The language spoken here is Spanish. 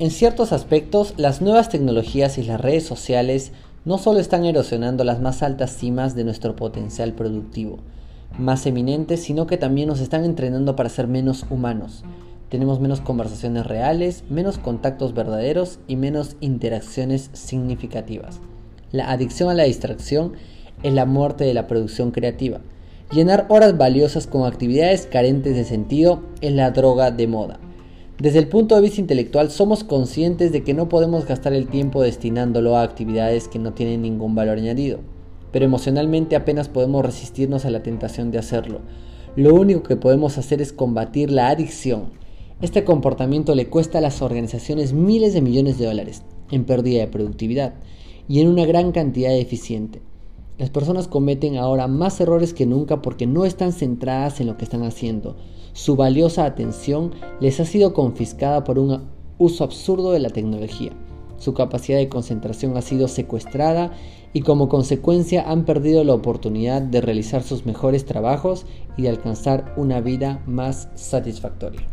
En ciertos aspectos, las nuevas tecnologías y las redes sociales no solo están erosionando las más altas cimas de nuestro potencial productivo, más eminentes, sino que también nos están entrenando para ser menos humanos. Tenemos menos conversaciones reales, menos contactos verdaderos y menos interacciones significativas. La adicción a la distracción es la muerte de la producción creativa. Llenar horas valiosas con actividades carentes de sentido es la droga de moda. Desde el punto de vista intelectual somos conscientes de que no podemos gastar el tiempo destinándolo a actividades que no tienen ningún valor añadido, pero emocionalmente apenas podemos resistirnos a la tentación de hacerlo. Lo único que podemos hacer es combatir la adicción. Este comportamiento le cuesta a las organizaciones miles de millones de dólares en pérdida de productividad y en una gran cantidad de eficiente. Las personas cometen ahora más errores que nunca porque no están centradas en lo que están haciendo. Su valiosa atención les ha sido confiscada por un uso absurdo de la tecnología. Su capacidad de concentración ha sido secuestrada y como consecuencia han perdido la oportunidad de realizar sus mejores trabajos y de alcanzar una vida más satisfactoria.